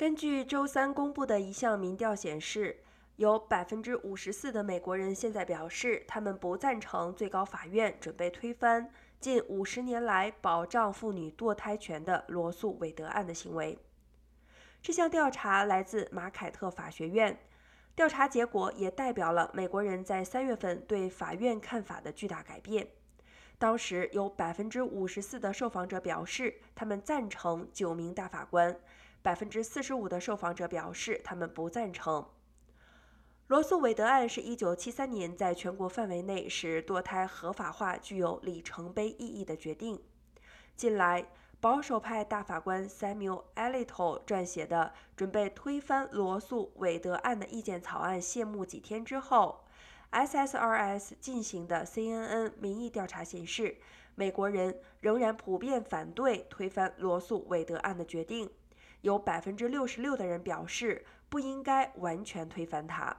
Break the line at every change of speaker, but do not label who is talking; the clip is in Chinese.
根据周三公布的一项民调显示，有百分之五十四的美国人现在表示，他们不赞成最高法院准备推翻近五十年来保障妇女堕胎权的罗素韦德案的行为。这项调查来自马凯特法学院，调查结果也代表了美国人在三月份对法院看法的巨大改变。当时有百分之五十四的受访者表示，他们赞成九名大法官。百分之四十五的受访者表示，他们不赞成。罗素韦德案是一九七三年在全国范围内使堕胎合法化具有里程碑意义的决定。近来，保守派大法官 Samuel Alito 撰写的准备推翻罗素韦德案的意见草案谢幕几天之后，SSRS 进行的 CNN 民意调查显示，美国人仍然普遍反对推翻罗素韦德案的决定。有百分之六十六的人表示不应该完全推翻它。